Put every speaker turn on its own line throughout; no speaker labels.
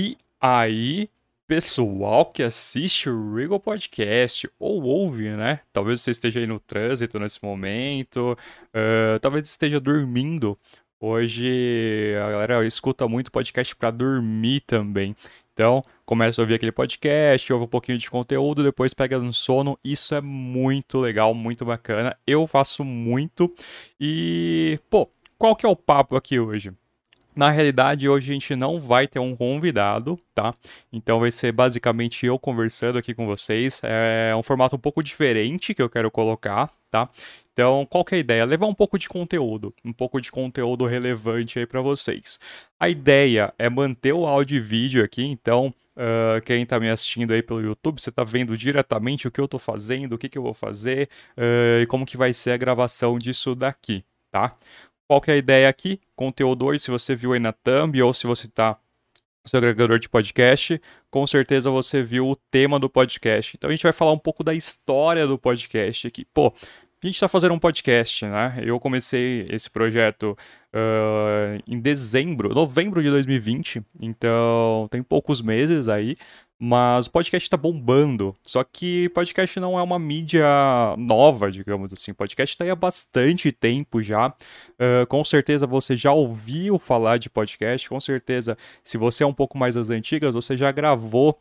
E aí, pessoal que assiste o Regal Podcast ou ouve, né? Talvez você esteja aí no trânsito nesse momento, uh, talvez esteja dormindo. Hoje a galera escuta muito podcast para dormir também. Então, começa a ouvir aquele podcast, ouve um pouquinho de conteúdo, depois pega no sono. Isso é muito legal, muito bacana. Eu faço muito. E, pô, qual que é o papo aqui hoje? Na realidade, hoje a gente não vai ter um convidado, tá? Então vai ser basicamente eu conversando aqui com vocês. É um formato um pouco diferente que eu quero colocar, tá? Então, qual que é a ideia? Levar um pouco de conteúdo, um pouco de conteúdo relevante aí para vocês. A ideia é manter o áudio e vídeo aqui, então Uh, quem está me assistindo aí pelo YouTube, você está vendo diretamente o que eu estou fazendo, o que, que eu vou fazer uh, e como que vai ser a gravação disso daqui, tá? Qual que é a ideia aqui? Conteúdo hoje, se você viu aí na thumb ou se você está no seu agregador de podcast, com certeza você viu o tema do podcast. Então a gente vai falar um pouco da história do podcast aqui. Pô, a gente está fazendo um podcast, né? Eu comecei esse projeto uh, em dezembro, novembro de 2020, então tem poucos meses aí. Mas o podcast está bombando. Só que podcast não é uma mídia nova, digamos assim. Podcast está aí há bastante tempo já. Uh, com certeza você já ouviu falar de podcast. Com certeza, se você é um pouco mais das antigas, você já gravou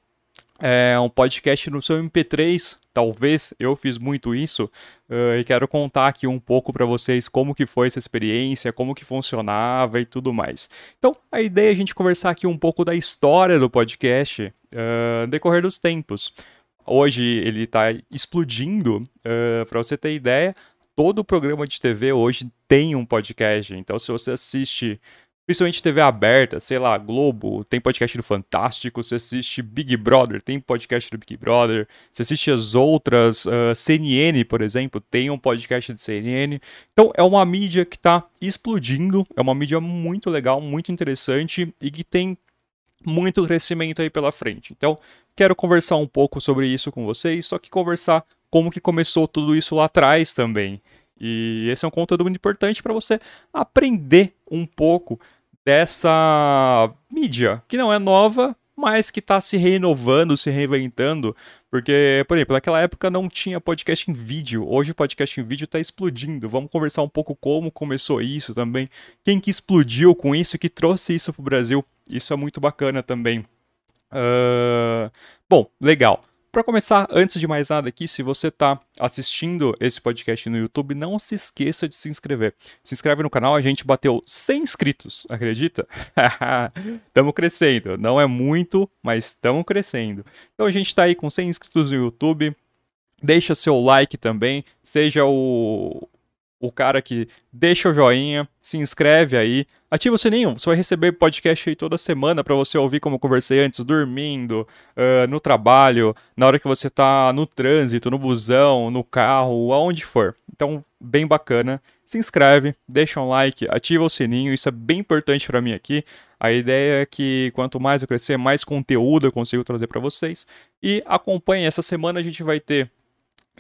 é, um podcast no seu MP3, talvez eu fiz muito isso uh, e quero contar aqui um pouco para vocês como que foi essa experiência, como que funcionava e tudo mais. Então, a ideia é a gente conversar aqui um pouco da história do podcast uh, decorrer dos tempos. Hoje ele está explodindo, uh, para você ter ideia, todo programa de TV hoje tem um podcast. Então, se você assiste Principalmente TV aberta, sei lá, Globo, tem podcast do Fantástico, você assiste Big Brother, tem podcast do Big Brother, você assiste as outras, uh, CNN, por exemplo, tem um podcast de CNN. Então é uma mídia que está explodindo, é uma mídia muito legal, muito interessante e que tem muito crescimento aí pela frente. Então, quero conversar um pouco sobre isso com vocês, só que conversar como que começou tudo isso lá atrás também. E esse é um conteúdo muito importante para você aprender um pouco dessa mídia, que não é nova, mas que está se renovando, se reinventando. Porque, por exemplo, naquela época não tinha podcast em vídeo. Hoje o podcast em vídeo está explodindo. Vamos conversar um pouco como começou isso também. Quem que explodiu com isso, que trouxe isso para o Brasil. Isso é muito bacana também. Uh... Bom, legal. Para começar, antes de mais nada aqui, se você está assistindo esse podcast no YouTube, não se esqueça de se inscrever. Se inscreve no canal, a gente bateu 100 inscritos, acredita? Estamos crescendo, não é muito, mas estamos crescendo. Então a gente está aí com 100 inscritos no YouTube. Deixa seu like também, seja o, o cara que deixa o joinha, se inscreve aí, ativa o sininho, você vai receber podcast aí toda semana para você ouvir como conversei antes, dormindo, uh, no trabalho, na hora que você tá no trânsito, no busão, no carro, aonde for. Então, bem bacana. Se inscreve, deixa um like, ativa o sininho, isso é bem importante para mim aqui. A ideia é que quanto mais eu crescer, mais conteúdo eu consigo trazer para vocês. E acompanhe, essa semana a gente vai ter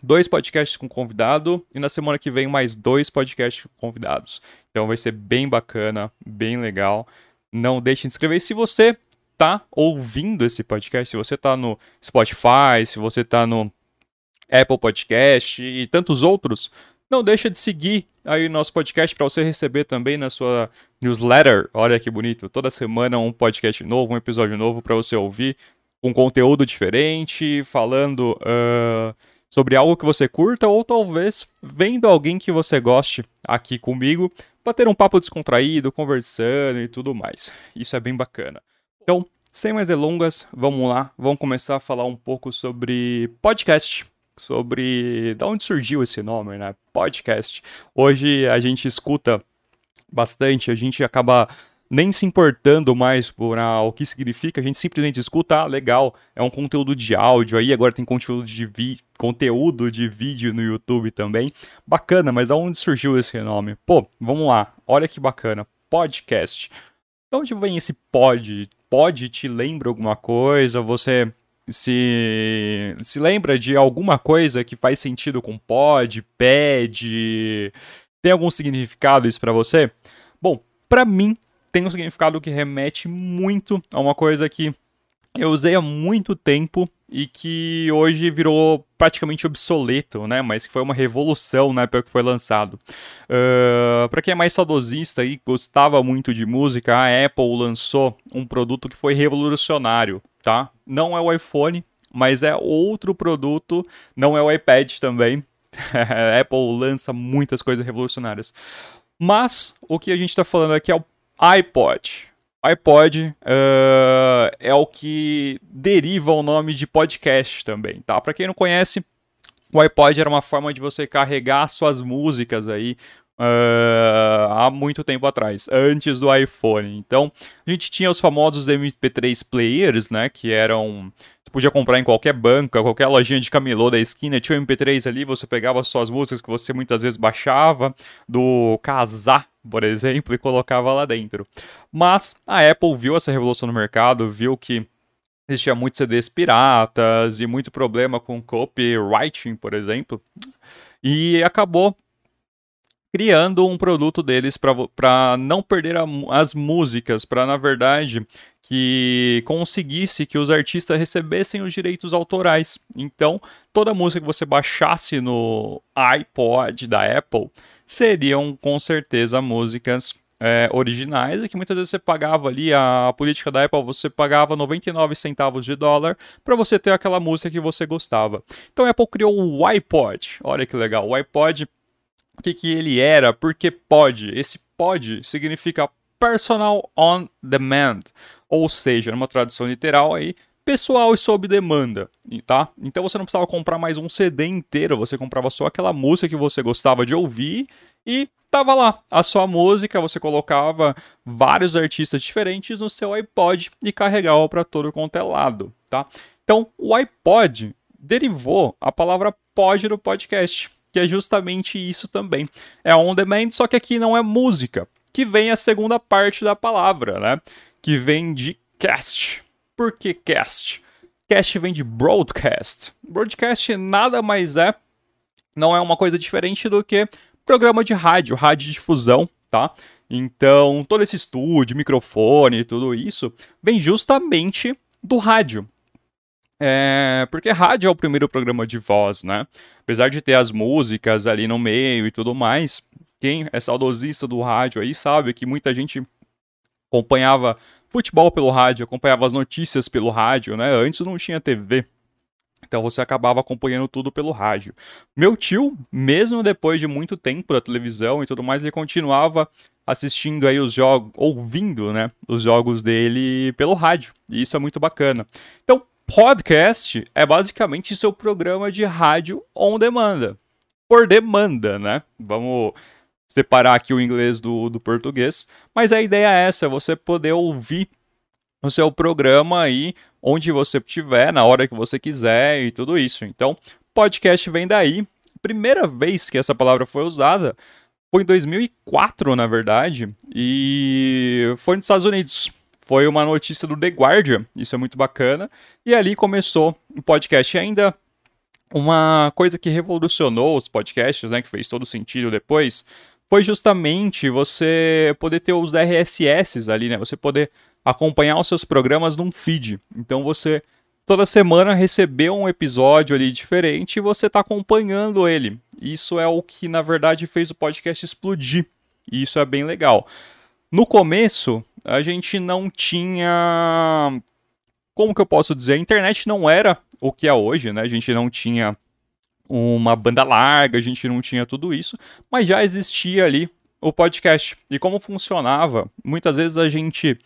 dois podcasts com convidado e na semana que vem mais dois podcasts com convidados. Então vai ser bem bacana, bem legal. Não deixe de inscrever. Se você tá ouvindo esse podcast, se você tá no Spotify, se você tá no Apple Podcast e tantos outros, não deixa de seguir aí o nosso podcast para você receber também na sua newsletter. Olha que bonito, toda semana um podcast novo, um episódio novo para você ouvir, com conteúdo diferente, falando uh, sobre algo que você curta ou talvez vendo alguém que você goste aqui comigo para ter um papo descontraído, conversando e tudo mais. Isso é bem bacana. Então, sem mais delongas, vamos lá, vamos começar a falar um pouco sobre podcast, sobre de onde surgiu esse nome, né? Podcast. Hoje a gente escuta bastante, a gente acaba nem se importando mais por ah, o que significa, a gente simplesmente escuta, ah, legal, é um conteúdo de áudio aí, agora tem conteúdo de, vi conteúdo de vídeo no YouTube também. Bacana, mas aonde surgiu esse nome? Pô, vamos lá, olha que bacana, podcast. De onde vem esse pod? Pod te lembra alguma coisa? Você se, se lembra de alguma coisa que faz sentido com pod, pad? Tem algum significado isso para você? Bom, para mim tem um significado que remete muito a uma coisa que eu usei há muito tempo e que hoje virou praticamente obsoleto, né? Mas que foi uma revolução na época que foi lançado. Uh, para quem é mais saudosista e gostava muito de música, a Apple lançou um produto que foi revolucionário, tá? Não é o iPhone, mas é outro produto, não é o iPad também. a Apple lança muitas coisas revolucionárias. Mas o que a gente está falando aqui é o iPod iPod uh, é o que deriva o nome de podcast também, tá? Para quem não conhece, o iPod era uma forma de você carregar suas músicas aí uh, há muito tempo atrás, antes do iPhone. Então, a gente tinha os famosos MP3 players, né? Que eram. Você podia comprar em qualquer banca, qualquer lojinha de camelô da esquina, tinha um MP3 ali, você pegava suas músicas que você muitas vezes baixava do Casar, por exemplo, e colocava lá dentro. Mas a Apple viu essa revolução no mercado, viu que existia muitos CDs piratas e muito problema com copywriting, por exemplo, e acabou criando um produto deles para não perder a, as músicas, para na verdade que conseguisse que os artistas recebessem os direitos autorais. Então, toda música que você baixasse no iPod da Apple seriam com certeza músicas é, originais e que muitas vezes você pagava ali a política da Apple, você pagava 99 centavos de dólar para você ter aquela música que você gostava. Então a Apple criou o iPod. Olha que legal, o iPod o que, que ele era, porque pode. Esse pode significa personal on demand, ou seja, numa tradução literal aí, pessoal e sob demanda, tá? Então você não precisava comprar mais um CD inteiro, você comprava só aquela música que você gostava de ouvir e tava lá a sua música, você colocava vários artistas diferentes no seu iPod e carregava para todo quanto é lado, tá? Então, o iPod derivou a palavra pod do podcast que é justamente isso também. É on demand, só que aqui não é música, que vem a segunda parte da palavra, né? Que vem de cast. Por que cast? Cast vem de broadcast. Broadcast nada mais é, não é uma coisa diferente do que programa de rádio, rádio difusão, tá? Então, todo esse estúdio, microfone, tudo isso, vem justamente do rádio. É, porque rádio é o primeiro programa de voz, né? Apesar de ter as músicas ali no meio e tudo mais, quem é saudosista do rádio aí sabe que muita gente acompanhava futebol pelo rádio, acompanhava as notícias pelo rádio, né? Antes não tinha TV. Então você acabava acompanhando tudo pelo rádio. Meu tio, mesmo depois de muito tempo da televisão e tudo mais, ele continuava assistindo aí os jogos, ouvindo, né, os jogos dele pelo rádio. E isso é muito bacana. Então, podcast é basicamente seu programa de rádio on demanda. Por demanda, né? Vamos separar aqui o inglês do, do português. Mas a ideia é essa: é você poder ouvir o seu programa aí onde você estiver, na hora que você quiser e tudo isso. Então, podcast vem daí. Primeira vez que essa palavra foi usada foi em 2004, na verdade, e foi nos Estados Unidos foi uma notícia do The Guardian, isso é muito bacana, e ali começou o podcast. Ainda uma coisa que revolucionou os podcasts, né, que fez todo sentido depois, foi justamente você poder ter os RSS ali, né, você poder acompanhar os seus programas num feed. Então você toda semana recebeu um episódio ali diferente e você está acompanhando ele. Isso é o que na verdade fez o podcast explodir. E isso é bem legal. No começo, a gente não tinha. Como que eu posso dizer? A internet não era o que é hoje, né? A gente não tinha uma banda larga, a gente não tinha tudo isso, mas já existia ali o podcast. E como funcionava? Muitas vezes a gente.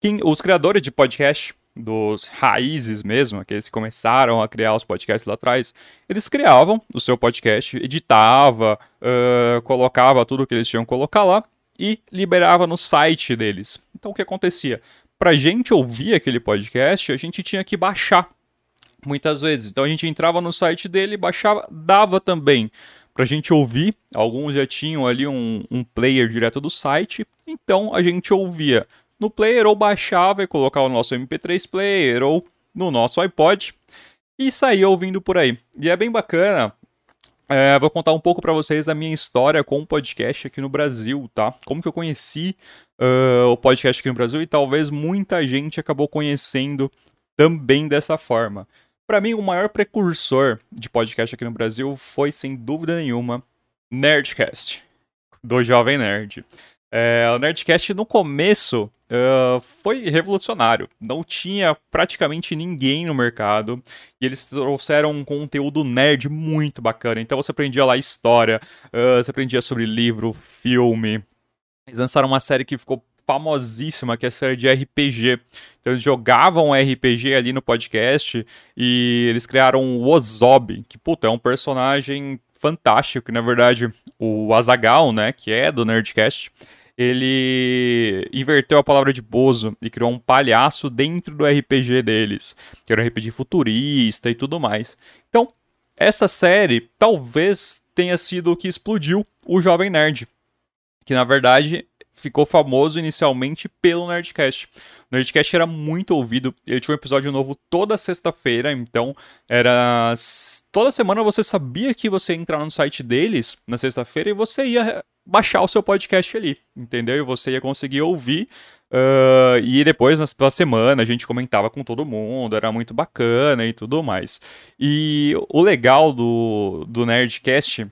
Quem, os criadores de podcast, dos raízes mesmo, aqueles que começaram a criar os podcasts lá atrás, eles criavam o seu podcast, editava, uh, colocava tudo que eles tinham que colocar lá e liberava no site deles. Então o que acontecia? Para gente ouvir aquele podcast, a gente tinha que baixar muitas vezes. Então a gente entrava no site dele, baixava, dava também para a gente ouvir. Alguns já tinham ali um, um player direto do site, então a gente ouvia no player ou baixava e colocava o nosso MP3 player ou no nosso iPod e saía ouvindo por aí. E é bem bacana é, vou contar um pouco para vocês da minha história com o podcast aqui no Brasil, tá? Como que eu conheci uh, o podcast aqui no Brasil e talvez muita gente acabou conhecendo também dessa forma. Para mim, o maior precursor de podcast aqui no Brasil foi, sem dúvida nenhuma, Nerdcast, do Jovem Nerd. É, o Nerdcast, no começo, uh, foi revolucionário. Não tinha praticamente ninguém no mercado. E eles trouxeram um conteúdo nerd muito bacana. Então você aprendia lá história, uh, você aprendia sobre livro, filme. Eles lançaram uma série que ficou famosíssima, que é a série de RPG. Então eles jogavam RPG ali no podcast e eles criaram o Ozob, que, puta, é um personagem fantástico, que na verdade o Azagal, né, que é do Nerdcast, ele inverteu a palavra de Bozo e criou um palhaço dentro do RPG deles, que era um RPG futurista e tudo mais. Então, essa série talvez tenha sido o que explodiu o Jovem Nerd, que na verdade ficou famoso inicialmente pelo Nerdcast. O Nerdcast era muito ouvido, ele tinha um episódio novo toda sexta-feira, então era. Toda semana você sabia que você ia entrar no site deles na sexta-feira e você ia baixar o seu podcast ali, entendeu? E você ia conseguir ouvir. Uh, e depois, na semana, a gente comentava com todo mundo, era muito bacana e tudo mais. E o legal do, do Nerdcast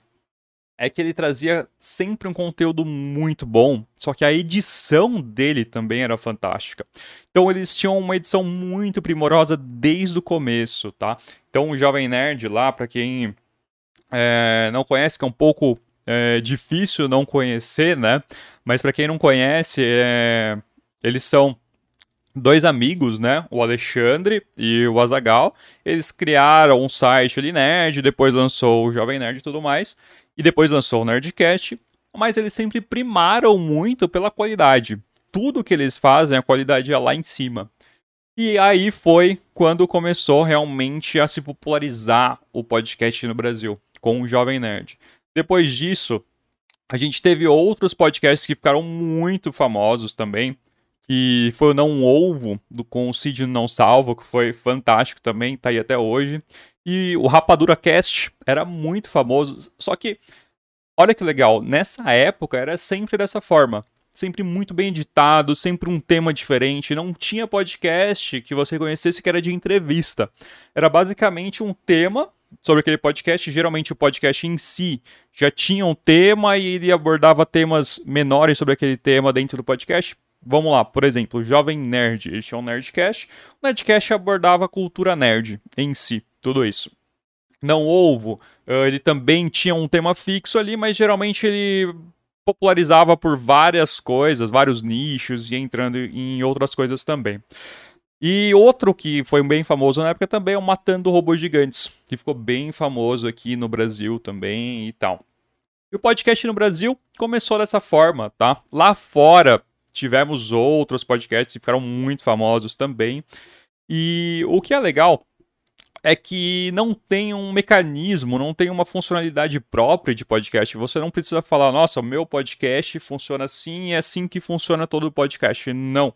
é que ele trazia sempre um conteúdo muito bom, só que a edição dele também era fantástica. Então eles tinham uma edição muito primorosa desde o começo, tá? Então o Jovem Nerd lá, para quem é, não conhece, que é um pouco é difícil não conhecer, né? Mas para quem não conhece, é... eles são dois amigos, né? O Alexandre e o Azagal. Eles criaram um site ali nerd, depois lançou o Jovem Nerd e tudo mais, e depois lançou o Nerdcast. Mas eles sempre primaram muito pela qualidade. Tudo que eles fazem, a qualidade é lá em cima. E aí foi quando começou realmente a se popularizar o podcast no Brasil, com o Jovem Nerd. Depois disso, a gente teve outros podcasts que ficaram muito famosos também. Que foi o Não Ovo, do, com o Cid Não Salvo, que foi fantástico também, tá aí até hoje. E o Rapadura Cast era muito famoso. Só que, olha que legal, nessa época era sempre dessa forma. Sempre muito bem editado, sempre um tema diferente. Não tinha podcast que você conhecesse que era de entrevista. Era basicamente um tema sobre aquele podcast. Geralmente o podcast em si já tinha um tema e ele abordava temas menores sobre aquele tema dentro do podcast. Vamos lá, por exemplo, Jovem Nerd, ele tinha um Nerdcast. O Nerdcast abordava a cultura nerd em si, tudo isso. Não Ovo, eh, ele também tinha um tema fixo ali, mas geralmente ele popularizava por várias coisas, vários nichos e entrando em outras coisas também. E outro que foi bem famoso na época também é o Matando Robôs Gigantes, que ficou bem famoso aqui no Brasil também e tal. E o podcast no Brasil começou dessa forma, tá? Lá fora tivemos outros podcasts que ficaram muito famosos também. E o que é legal é que não tem um mecanismo, não tem uma funcionalidade própria de podcast. Você não precisa falar, nossa, o meu podcast funciona assim e é assim que funciona todo podcast. Não.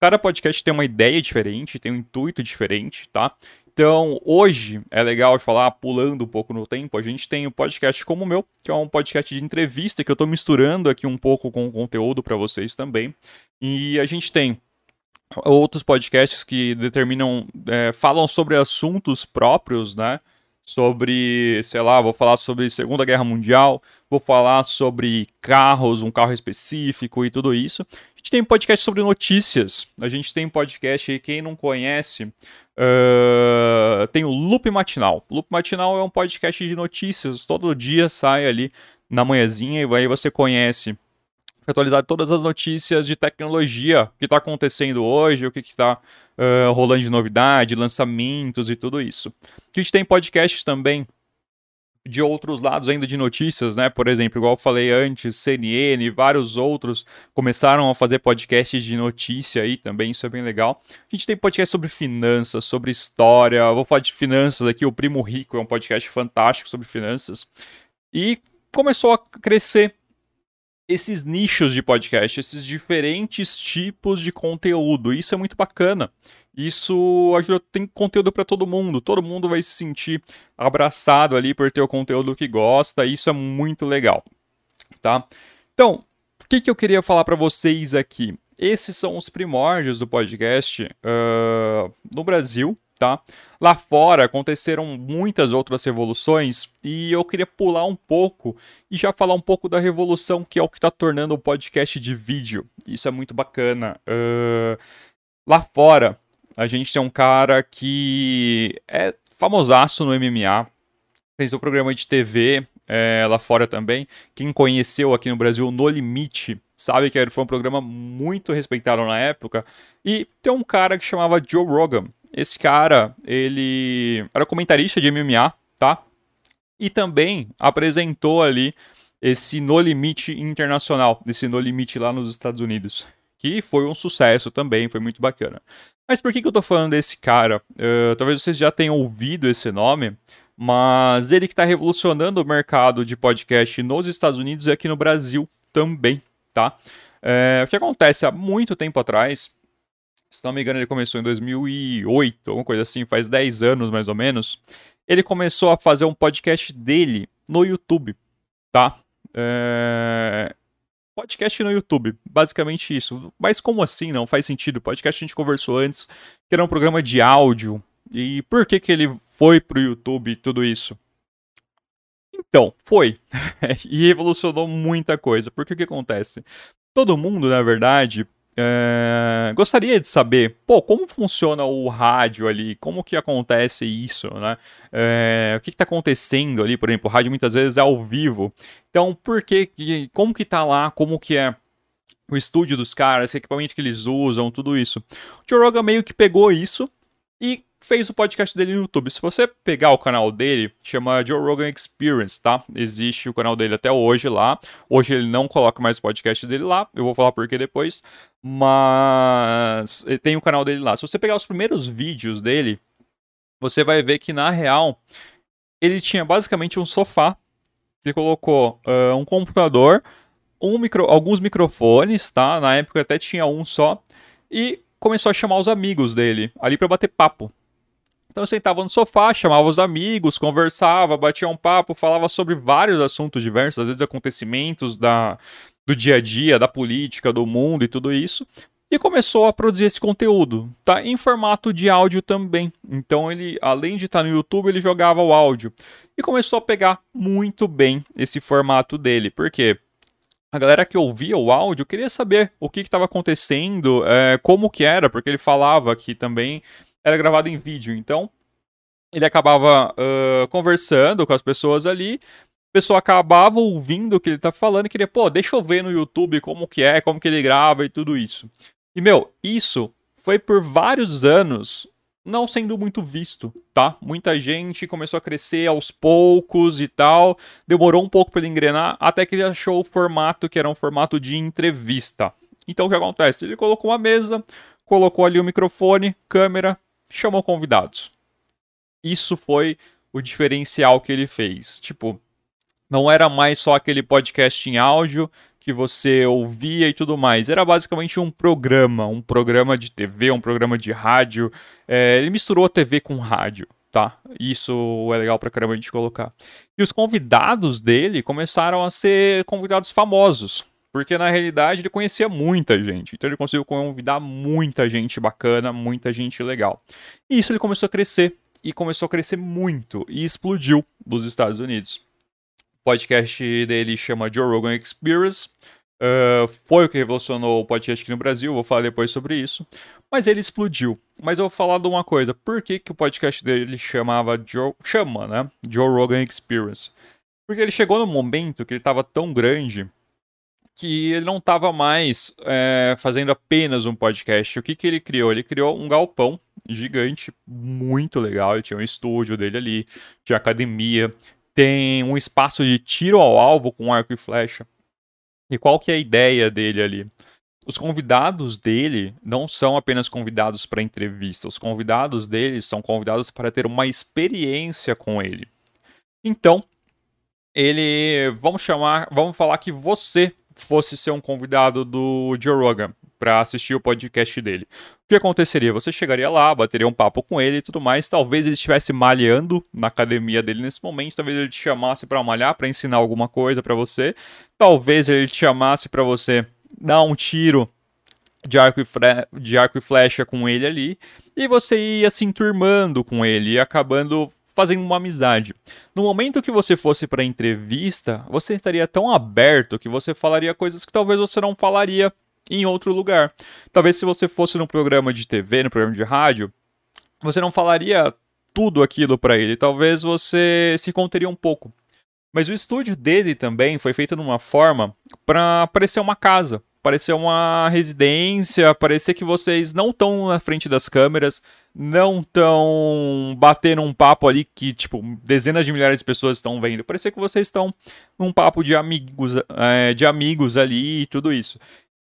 Cada podcast tem uma ideia diferente, tem um intuito diferente, tá? Então, hoje é legal falar, pulando um pouco no tempo, a gente tem um podcast como o meu, que é um podcast de entrevista, que eu estou misturando aqui um pouco com o conteúdo para vocês também. E a gente tem outros podcasts que determinam, é, falam sobre assuntos próprios, né? Sobre, sei lá, vou falar sobre Segunda Guerra Mundial, vou falar sobre carros, um carro específico e tudo isso. A gente tem podcast sobre notícias. A gente tem podcast aí, quem não conhece, uh, tem o Loop Matinal. Loop Matinal é um podcast de notícias. Todo dia sai ali na manhãzinha e aí você conhece atualizar todas as notícias de tecnologia, que está acontecendo hoje, o que está uh, rolando de novidade, lançamentos e tudo isso. A gente tem podcasts também de outros lados ainda de notícias, né? Por exemplo, igual eu falei antes, CNN, vários outros começaram a fazer podcasts de notícia aí também, isso é bem legal. A gente tem podcast sobre finanças, sobre história, vou falar de finanças aqui, o Primo Rico é um podcast fantástico sobre finanças. E começou a crescer esses nichos de podcast, esses diferentes tipos de conteúdo. Isso é muito bacana. Isso ajuda, tem conteúdo para todo mundo. Todo mundo vai se sentir abraçado ali por ter o conteúdo que gosta. Isso é muito legal, tá? Então, o que, que eu queria falar para vocês aqui? esses são os primórdios do podcast uh, no Brasil, tá? Lá fora aconteceram muitas outras revoluções e eu queria pular um pouco e já falar um pouco da revolução que é o que está tornando o podcast de vídeo. Isso é muito bacana. Uh, lá fora, a gente tem um cara que é famosaço no MMA, fez um programa de TV é, lá fora também. Quem conheceu aqui no Brasil No Limite sabe que foi um programa muito respeitado na época. E tem um cara que chamava Joe Rogan. Esse cara, ele era comentarista de MMA, tá? E também apresentou ali esse No Limite internacional, esse No Limite lá nos Estados Unidos, que foi um sucesso também, foi muito bacana. Mas por que, que eu tô falando desse cara? Uh, talvez vocês já tenham ouvido esse nome, mas ele que está revolucionando o mercado de podcast nos Estados Unidos e aqui no Brasil também, tá? É, o que acontece há muito tempo atrás, se não me engano, ele começou em 2008, alguma coisa assim, faz 10 anos mais ou menos. Ele começou a fazer um podcast dele no YouTube, tá? É... Podcast no YouTube, basicamente isso. Mas como assim? Não faz sentido. Podcast a gente conversou antes, que era um programa de áudio. E por que, que ele foi pro YouTube e tudo isso? Então, foi. e revolucionou muita coisa. Porque o que acontece? Todo mundo, na verdade, é, gostaria de saber, pô, como funciona o rádio ali, como que acontece isso, né? É, o que está acontecendo ali, por exemplo, o rádio muitas vezes é ao vivo. Então, por que, como que tá lá, como que é o estúdio dos caras, esse equipamento que eles usam, tudo isso. O Joe Rogan meio que pegou isso e fez o podcast dele no YouTube. Se você pegar o canal dele, chama Joe Rogan Experience, tá? Existe o canal dele até hoje lá. Hoje ele não coloca mais o podcast dele lá. Eu vou falar por que depois. Mas tem o canal dele lá. Se você pegar os primeiros vídeos dele, você vai ver que na real ele tinha basicamente um sofá. Ele colocou uh, um computador, um micro, alguns microfones, tá? Na época até tinha um só. E começou a chamar os amigos dele ali para bater papo. Então eu sentava no sofá, chamava os amigos, conversava, batia um papo, falava sobre vários assuntos diversos, às vezes acontecimentos da, do dia a dia, da política, do mundo e tudo isso. E começou a produzir esse conteúdo, tá? Em formato de áudio também. Então ele, além de estar no YouTube, ele jogava o áudio. E começou a pegar muito bem esse formato dele. Por quê? a galera que ouvia o áudio queria saber o que estava acontecendo, é, como que era, porque ele falava que também era gravado em vídeo. Então, ele acabava uh, conversando com as pessoas ali, a pessoa acabava ouvindo o que ele tá falando e queria, pô, deixa eu ver no YouTube como que é, como que ele grava e tudo isso. E, meu, isso foi por vários anos não sendo muito visto, tá? Muita gente começou a crescer aos poucos e tal, demorou um pouco para ele engrenar, até que ele achou o formato que era um formato de entrevista. Então o que acontece? Ele colocou uma mesa, colocou ali o microfone, câmera, chamou convidados. Isso foi o diferencial que ele fez. Tipo, não era mais só aquele podcast em áudio que você ouvia e tudo mais. Era basicamente um programa, um programa de TV, um programa de rádio. É, ele misturou a TV com rádio, tá? Isso é legal pra caramba a gente colocar. E os convidados dele começaram a ser convidados famosos. Porque na realidade ele conhecia muita gente. Então ele conseguiu convidar muita gente bacana, muita gente legal. E isso ele começou a crescer. E começou a crescer muito. E explodiu nos Estados Unides. O podcast dele chama Joe Rogan Experience. Uh, foi o que revolucionou o podcast aqui no Brasil. Vou falar depois sobre isso. Mas ele explodiu. Mas eu vou falar de uma coisa. Por que, que o podcast dele chamava Joe. Chama, né? Joe Rogan Experience. Porque ele chegou no momento que ele estava tão grande que ele não estava mais é, fazendo apenas um podcast. O que, que ele criou? Ele criou um galpão gigante, muito legal. Ele tinha um estúdio dele ali, tinha academia, tem um espaço de tiro ao alvo com arco e flecha. E qual que é a ideia dele ali? Os convidados dele não são apenas convidados para entrevista, os convidados dele são convidados para ter uma experiência com ele. Então, ele, vamos chamar, vamos falar que você fosse ser um convidado do Joe Rogan para assistir o podcast dele. O que aconteceria? Você chegaria lá, bateria um papo com ele e tudo mais. Talvez ele estivesse malhando na academia dele nesse momento. Talvez ele te chamasse para malhar, para ensinar alguma coisa para você. Talvez ele te chamasse para você dar um tiro de arco, e de arco e flecha com ele ali, e você ia se enturmando com ele, e acabando fazendo uma amizade. No momento que você fosse para entrevista, você estaria tão aberto que você falaria coisas que talvez você não falaria em outro lugar. Talvez se você fosse num programa de TV, no programa de rádio, você não falaria tudo aquilo para ele. Talvez você se conteria um pouco. Mas o estúdio dele também foi feito de uma forma para parecer uma casa, parecer uma residência, parecer que vocês não estão na frente das câmeras, não estão batendo um papo ali que, tipo, dezenas de milhares de pessoas estão vendo. Parecer que vocês estão num papo de amigos, é, de amigos ali e tudo isso.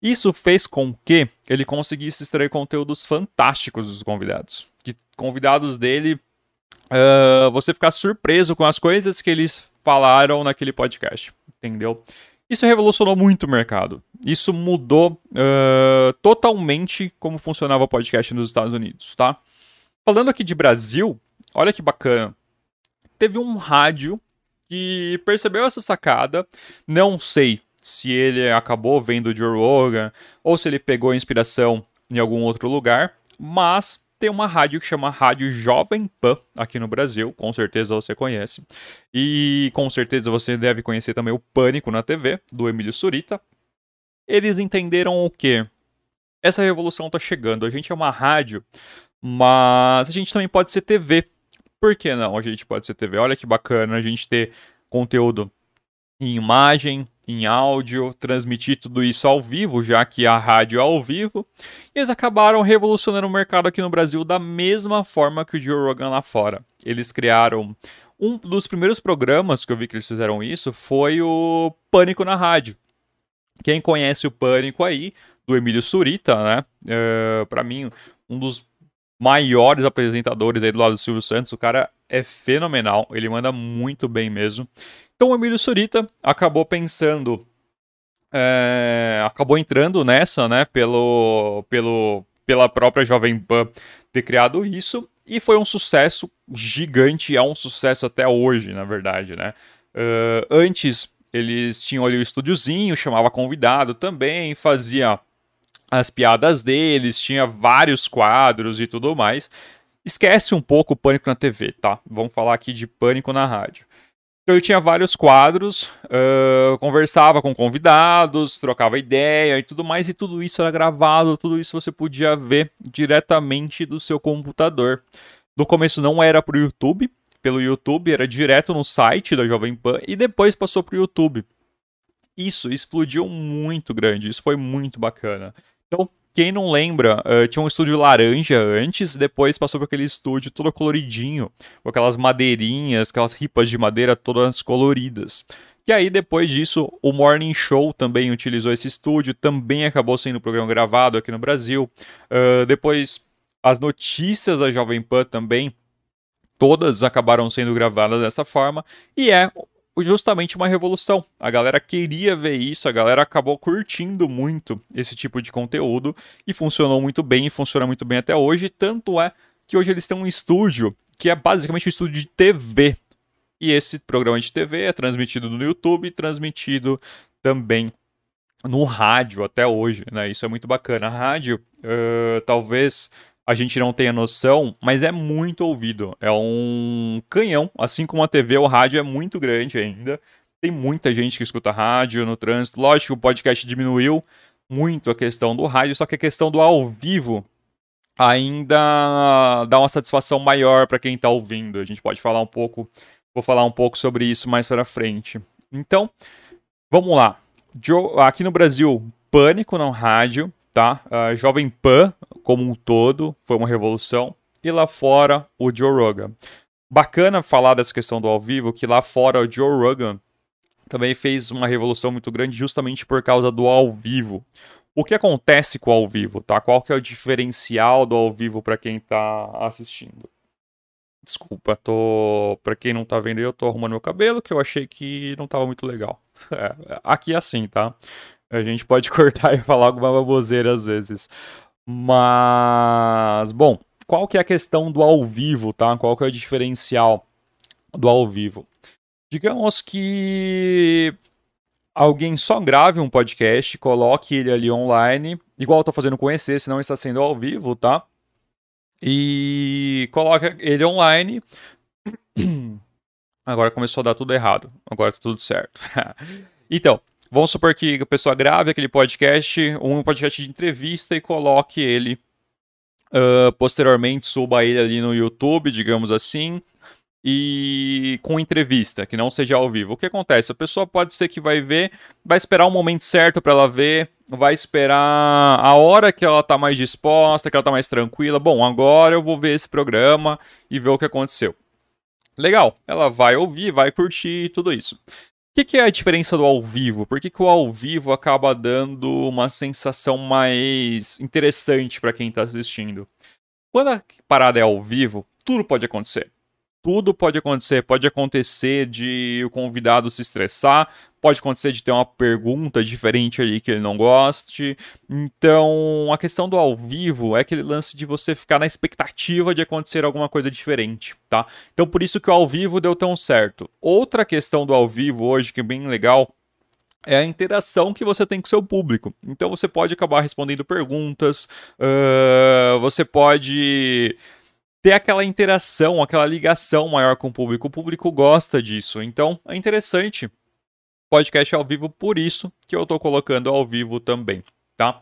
Isso fez com que ele conseguisse extrair conteúdos fantásticos dos convidados. Que convidados dele, uh, você ficar surpreso com as coisas que eles falaram naquele podcast, entendeu? Isso revolucionou muito o mercado. Isso mudou uh, totalmente como funcionava o podcast nos Estados Unidos, tá? Falando aqui de Brasil, olha que bacana. Teve um rádio que percebeu essa sacada. Não sei se ele acabou vendo o Joe Rogan ou se ele pegou inspiração em algum outro lugar, mas tem uma rádio que chama Rádio Jovem Pan aqui no Brasil, com certeza você conhece. E com certeza você deve conhecer também o Pânico na TV, do Emílio Surita. Eles entenderam o que? Essa revolução está chegando. A gente é uma rádio mas a gente também pode ser TV. Por que não? A gente pode ser TV. Olha que bacana a gente ter conteúdo em imagem, em áudio, transmitir tudo isso ao vivo, já que a rádio é ao vivo. E eles acabaram revolucionando o mercado aqui no Brasil da mesma forma que o Joe Rogan lá fora. Eles criaram um dos primeiros programas que eu vi que eles fizeram isso foi o Pânico na Rádio. Quem conhece o Pânico aí, do Emílio Surita, né? Uh, para mim, um dos maiores apresentadores aí do lado do Silvio Santos. O cara é fenomenal, ele manda muito bem mesmo. Então o Emílio Surita acabou pensando, é, acabou entrando nessa, né, pelo, pelo, pela própria Jovem Pan ter criado isso, e foi um sucesso gigante, é um sucesso até hoje, na verdade, né. Uh, antes eles tinham ali o estúdiozinho, chamava convidado também, fazia as piadas deles, tinha vários quadros e tudo mais. Esquece um pouco o Pânico na TV, tá? Vamos falar aqui de Pânico na rádio. Então eu tinha vários quadros, uh, conversava com convidados, trocava ideia e tudo mais, e tudo isso era gravado, tudo isso você podia ver diretamente do seu computador. No começo não era para o YouTube, pelo YouTube, era direto no site da Jovem Pan e depois passou para o YouTube. Isso explodiu muito grande, isso foi muito bacana. Então, quem não lembra, uh, tinha um estúdio laranja antes, depois passou por aquele estúdio todo coloridinho, com aquelas madeirinhas, aquelas ripas de madeira todas coloridas. E aí, depois disso, o Morning Show também utilizou esse estúdio, também acabou sendo um programa gravado aqui no Brasil. Uh, depois, as notícias da Jovem Pan também, todas acabaram sendo gravadas dessa forma, e é justamente uma revolução. A galera queria ver isso, a galera acabou curtindo muito esse tipo de conteúdo e funcionou muito bem e funciona muito bem até hoje. Tanto é que hoje eles têm um estúdio que é basicamente um estúdio de TV. E esse programa de TV é transmitido no YouTube e transmitido também no rádio até hoje, né? Isso é muito bacana. A rádio, uh, talvez a gente não tenha noção, mas é muito ouvido. É um canhão, assim como a TV, o rádio é muito grande ainda. Tem muita gente que escuta rádio no trânsito. Lógico, o podcast diminuiu muito a questão do rádio, só que a questão do ao vivo ainda dá uma satisfação maior para quem está ouvindo. A gente pode falar um pouco, vou falar um pouco sobre isso mais para frente. Então, vamos lá. Aqui no Brasil, pânico no rádio, tá? A Jovem Pan, como um todo, foi uma revolução. E lá fora, o Joe Rogan. Bacana falar dessa questão do ao vivo, que lá fora o Joe Rogan também fez uma revolução muito grande justamente por causa do ao vivo. O que acontece com o ao vivo, tá? Qual que é o diferencial do ao vivo para quem tá assistindo? Desculpa, tô. Pra quem não tá vendo, eu tô arrumando meu cabelo, que eu achei que não tava muito legal. É, aqui é assim, tá? A gente pode cortar e falar alguma baboseira às vezes. Mas, bom, qual que é a questão do ao vivo, tá? Qual que é o diferencial do ao vivo? Digamos que alguém só grave um podcast, coloque ele ali online, igual eu tô fazendo com esse, não está sendo ao vivo, tá? E coloca ele online. Agora começou a dar tudo errado. Agora tá tudo certo. então, vamos supor que a pessoa grave aquele podcast, um podcast de entrevista e coloque ele uh, posteriormente, suba ele ali no YouTube, digamos assim e com entrevista, que não seja ao vivo. O que acontece? A pessoa pode ser que vai ver, vai esperar o momento certo para ela ver, vai esperar a hora que ela tá mais disposta, que ela tá mais tranquila. Bom, agora eu vou ver esse programa e ver o que aconteceu. Legal, ela vai ouvir, vai curtir tudo isso. Que, que, é a diferença do ao vivo? Por que, que o ao vivo acaba dando uma sensação mais interessante para quem está assistindo? Quando a parada é ao vivo, tudo pode acontecer tudo pode acontecer. Pode acontecer de o convidado se estressar, pode acontecer de ter uma pergunta diferente ali que ele não goste. Então, a questão do ao vivo é aquele lance de você ficar na expectativa de acontecer alguma coisa diferente, tá? Então, por isso que o ao vivo deu tão certo. Outra questão do ao vivo hoje que é bem legal é a interação que você tem com seu público. Então você pode acabar respondendo perguntas, uh, você pode ter aquela interação, aquela ligação maior com o público. O público gosta disso. Então, é interessante podcast ao vivo por isso que eu estou colocando ao vivo também, tá?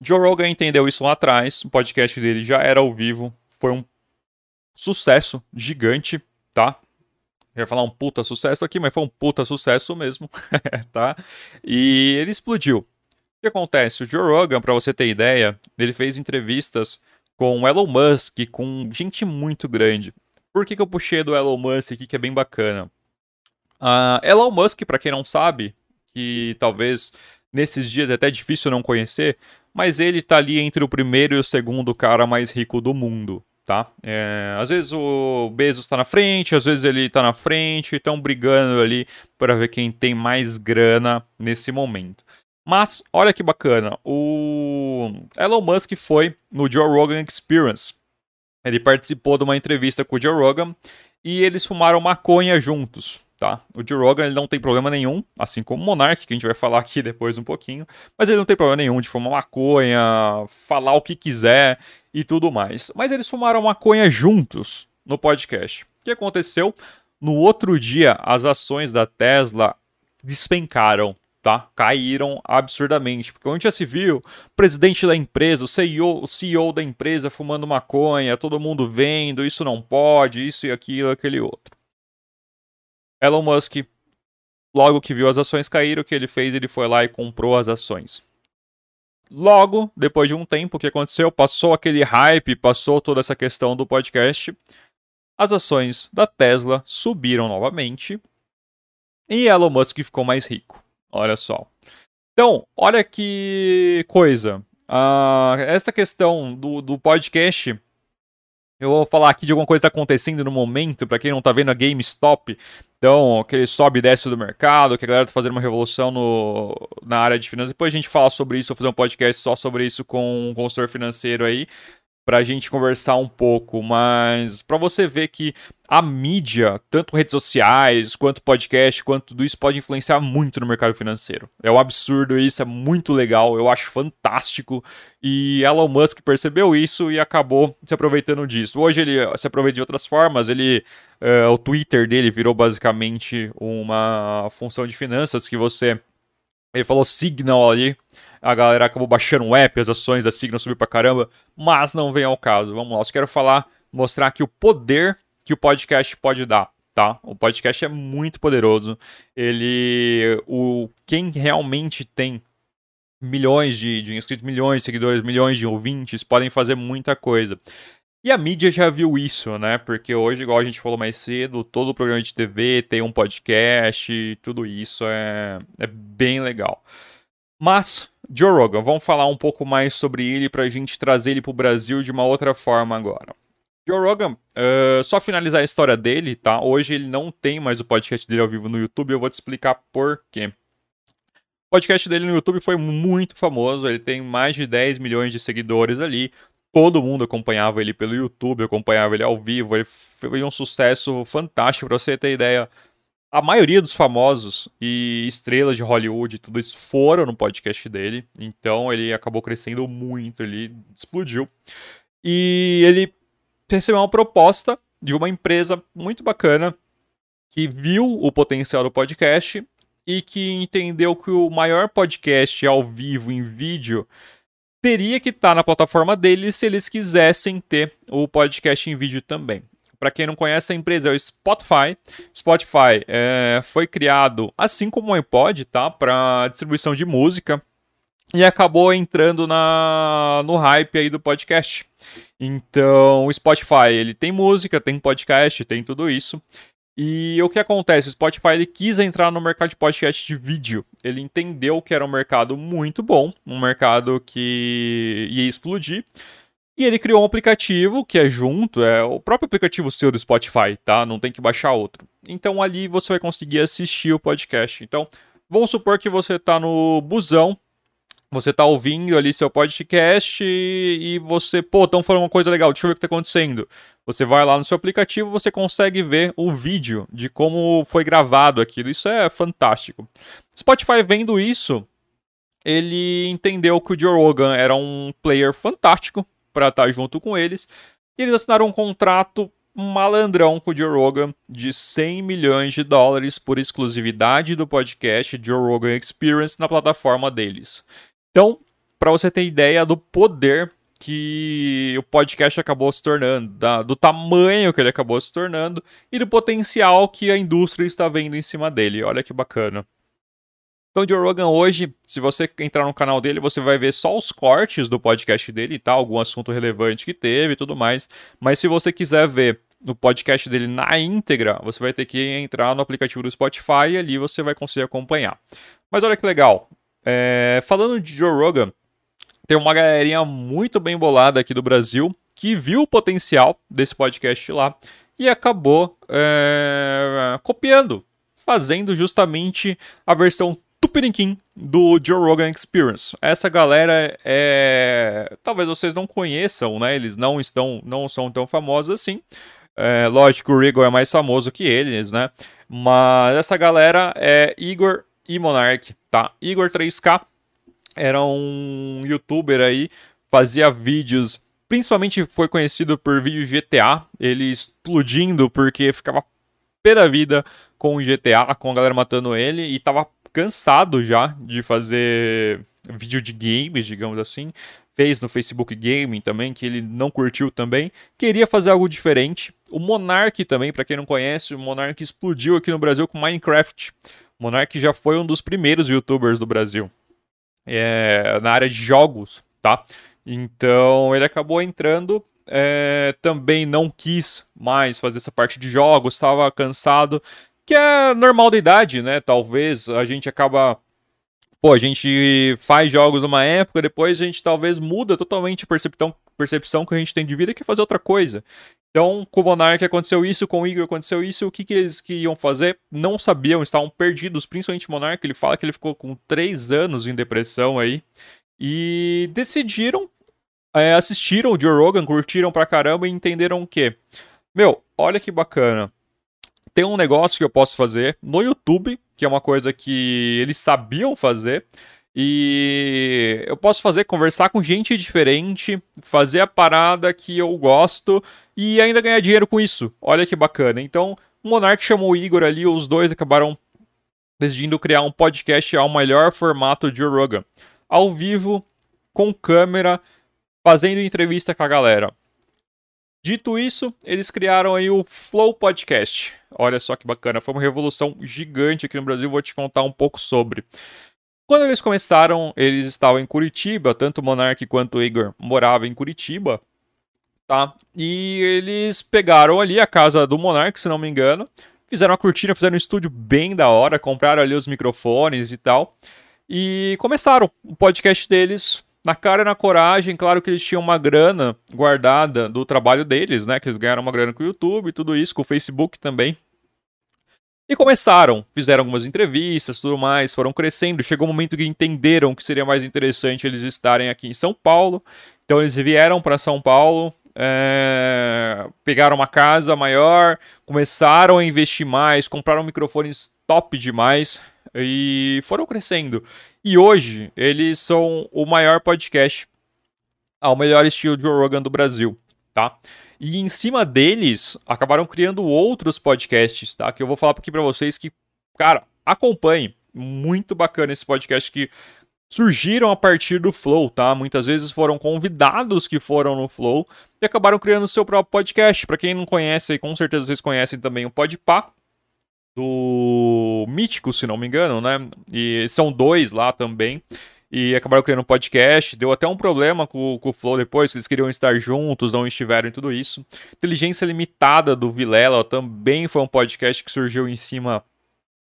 Joe Rogan entendeu isso lá atrás, o podcast dele já era ao vivo, foi um sucesso gigante, tá? Eu ia falar um puta sucesso aqui, mas foi um puta sucesso mesmo, tá? E ele explodiu. O que acontece? O Joe Rogan, para você ter ideia, ele fez entrevistas com Elon Musk, com gente muito grande. Por que, que eu puxei do Elon Musk aqui, que é bem bacana? Uh, Elon Musk, para quem não sabe, que talvez nesses dias é até difícil não conhecer, mas ele tá ali entre o primeiro e o segundo cara mais rico do mundo, tá? É, às vezes o Bezos tá na frente, às vezes ele tá na frente, estão brigando ali para ver quem tem mais grana nesse momento. Mas, olha que bacana, o Elon Musk foi no Joe Rogan Experience. Ele participou de uma entrevista com o Joe Rogan e eles fumaram maconha juntos, tá? O Joe Rogan ele não tem problema nenhum, assim como o Monark, que a gente vai falar aqui depois um pouquinho, mas ele não tem problema nenhum de fumar maconha, falar o que quiser e tudo mais. Mas eles fumaram maconha juntos no podcast. O que aconteceu? No outro dia, as ações da Tesla despencaram tá? Caíram absurdamente. Porque onde já se viu, presidente da empresa, o CEO, o CEO da empresa fumando maconha, todo mundo vendo, isso não pode, isso e aquilo, aquele outro. Elon Musk, logo que viu as ações cair, o que ele fez? Ele foi lá e comprou as ações. Logo, depois de um tempo, o que aconteceu? Passou aquele hype, passou toda essa questão do podcast. As ações da Tesla subiram novamente e Elon Musk ficou mais rico. Olha só. Então, olha que coisa. Uh, essa questão do, do podcast, eu vou falar aqui de alguma coisa que está acontecendo no momento, para quem não está vendo a GameStop. Então, aquele sobe e desce do mercado, que a galera está fazendo uma revolução no, na área de finanças. Depois a gente fala sobre isso, vou fazer um podcast só sobre isso com um consultor financeiro aí para a gente conversar um pouco, mas para você ver que a mídia, tanto redes sociais, quanto podcast, quanto tudo isso pode influenciar muito no mercado financeiro. É um absurdo isso, é muito legal, eu acho fantástico. E Elon Musk percebeu isso e acabou se aproveitando disso. Hoje ele se aproveita de outras formas, ele uh, o Twitter dele virou basicamente uma função de finanças que você ele falou Signal ali, a galera acabou baixando o app, as ações da Signal subiu pra caramba, mas não vem ao caso. Vamos lá, eu só quero falar, mostrar aqui o poder que o podcast pode dar, tá? O podcast é muito poderoso. Ele, o quem realmente tem milhões de, de inscritos, milhões de seguidores, milhões de ouvintes, podem fazer muita coisa. E a mídia já viu isso, né? Porque hoje, igual a gente falou mais cedo, todo programa de TV tem um podcast, tudo isso é, é bem legal. Mas, Joe Rogan, vamos falar um pouco mais sobre ele para a gente trazer ele para o Brasil de uma outra forma agora. Joe Rogan, uh, só finalizar a história dele, tá? Hoje ele não tem mais o podcast dele ao vivo no YouTube, eu vou te explicar por quê. O podcast dele no YouTube foi muito famoso, ele tem mais de 10 milhões de seguidores ali. Todo mundo acompanhava ele pelo YouTube, acompanhava ele ao vivo, ele foi um sucesso fantástico, para você ter ideia. A maioria dos famosos e estrelas de Hollywood tudo isso foram no podcast dele. Então ele acabou crescendo muito, ele explodiu. E ele recebeu uma proposta de uma empresa muito bacana que viu o potencial do podcast e que entendeu que o maior podcast ao vivo em vídeo teria que estar tá na plataforma deles se eles quisessem ter o podcast em vídeo também. Para quem não conhece, a empresa é o Spotify. Spotify é, foi criado, assim como o iPod, tá? Para distribuição de música e acabou entrando na, no hype aí do podcast. Então, o Spotify, ele tem música, tem podcast, tem tudo isso. E o que acontece? O Spotify ele quis entrar no mercado de podcast de vídeo. Ele entendeu que era um mercado muito bom, um mercado que ia explodir. E ele criou um aplicativo que é junto, é o próprio aplicativo seu do Spotify, tá? Não tem que baixar outro. Então ali você vai conseguir assistir o podcast. Então, vamos supor que você está no busão você tá ouvindo ali seu podcast e, você, pô, estão falando uma coisa legal, deixa eu ver o que tá acontecendo. Você vai lá no seu aplicativo, você consegue ver o vídeo de como foi gravado aquilo. Isso é fantástico. Spotify vendo isso, ele entendeu que o Joe Rogan era um player fantástico para estar tá junto com eles. E eles assinaram um contrato malandrão com o Joe Rogan de 100 milhões de dólares por exclusividade do podcast Joe Rogan Experience na plataforma deles. Então, para você ter ideia do poder que o podcast acabou se tornando, da, do tamanho que ele acabou se tornando e do potencial que a indústria está vendo em cima dele. Olha que bacana. Então, Joe Rogan hoje, se você entrar no canal dele, você vai ver só os cortes do podcast dele e tá, algum assunto relevante que teve e tudo mais. Mas se você quiser ver no podcast dele na íntegra, você vai ter que entrar no aplicativo do Spotify e ali você vai conseguir acompanhar. Mas olha que legal, é, falando de Joe Rogan, tem uma galerinha muito bem bolada aqui do Brasil que viu o potencial desse podcast lá e acabou é, copiando, fazendo justamente a versão Tupiniquim do Joe Rogan Experience. Essa galera é, talvez vocês não conheçam, né? Eles não estão, não são tão famosos assim. É, lógico, o Rigo é mais famoso que eles, né? Mas essa galera é Igor e Monark, tá? Igor 3K era um youtuber aí, fazia vídeos, principalmente foi conhecido por vídeo GTA, ele explodindo porque ficava pé da vida com o GTA, com a galera matando ele e tava cansado já de fazer vídeo de games, digamos assim. Fez no Facebook Gaming também, que ele não curtiu também. Queria fazer algo diferente. O Monark também, para quem não conhece, o Monark explodiu aqui no Brasil com Minecraft. Monark já foi um dos primeiros youtubers do Brasil é, na área de jogos, tá? Então ele acabou entrando, é, também não quis mais fazer essa parte de jogos, estava cansado, que é normal da idade, né? Talvez a gente acaba pô, a gente faz jogos numa época, depois a gente talvez muda totalmente a percepção, percepção que a gente tem de vida e quer fazer outra coisa. Então, com o Monark aconteceu isso, com o Igor aconteceu isso, o que, que eles que iam fazer? Não sabiam, estavam perdidos, principalmente o Monark, ele fala que ele ficou com três anos em depressão aí, e decidiram, é, assistiram o Joe Rogan, curtiram pra caramba e entenderam o quê? Meu, olha que bacana, tem um negócio que eu posso fazer no YouTube, que é uma coisa que eles sabiam fazer, e eu posso fazer, conversar com gente diferente, fazer a parada que eu gosto e ainda ganhar dinheiro com isso. Olha que bacana. Então, o Monark chamou o Igor ali, os dois acabaram decidindo criar um podcast ao melhor formato de Rogan. Ao vivo, com câmera, fazendo entrevista com a galera. Dito isso, eles criaram aí o Flow Podcast. Olha só que bacana, foi uma revolução gigante aqui no Brasil, vou te contar um pouco sobre. Quando eles começaram, eles estavam em Curitiba, tanto o Monark quanto o Igor moravam em Curitiba, tá? E eles pegaram ali a casa do Monark, se não me engano, fizeram uma cortina, fizeram um estúdio bem da hora, compraram ali os microfones e tal, e começaram o podcast deles na cara e na coragem. Claro que eles tinham uma grana guardada do trabalho deles, né? Que eles ganharam uma grana com o YouTube, tudo isso, com o Facebook também, e começaram, fizeram algumas entrevistas, tudo mais, foram crescendo. Chegou um momento que entenderam que seria mais interessante eles estarem aqui em São Paulo. Então eles vieram para São Paulo, é, pegaram uma casa maior, começaram a investir mais, compraram microfones top demais e foram crescendo. E hoje eles são o maior podcast ao melhor estilo de Rogan do Brasil, tá? E em cima deles acabaram criando outros podcasts, tá? Que eu vou falar aqui para vocês que, cara, acompanhe. Muito bacana esse podcast que surgiram a partir do Flow, tá? Muitas vezes foram convidados que foram no Flow e acabaram criando seu próprio podcast. Para quem não conhece, com certeza vocês conhecem também o Podpah do Mítico, se não me engano, né? E são dois lá também. E acabaram criando um podcast. Deu até um problema com, com o Flow depois, que eles queriam estar juntos, não estiveram e tudo isso. Inteligência Limitada do Vilela também foi um podcast que surgiu em cima